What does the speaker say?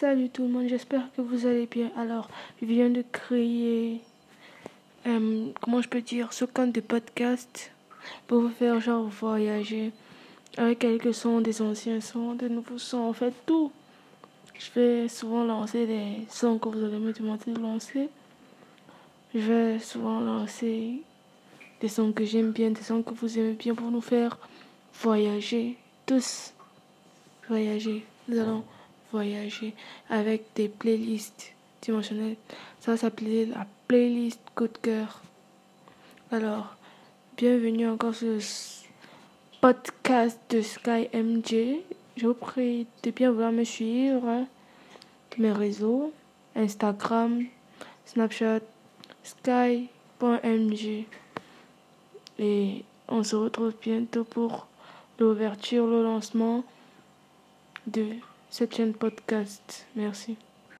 Salut tout le monde, j'espère que vous allez bien. Alors, je viens de créer, euh, comment je peux dire, ce compte de podcast pour vous faire genre voyager avec quelques sons, des anciens sons, des nouveaux sons, en fait tout. Je vais souvent lancer des sons que vous allez me demander de lancer. Je vais souvent lancer des sons que j'aime bien, des sons que vous aimez bien pour nous faire voyager tous. Voyager. Nous allons voyager avec des playlists dimensionnelles. Ça s'appelait la playlist coup de cœur. Alors, bienvenue encore sur ce podcast de Sky MJ. Je vous prie de bien vouloir me suivre. Mes réseaux, Instagram, Snapchat, sky.mg. Et on se retrouve bientôt pour l'ouverture, le lancement de cette chaîne podcast. Merci.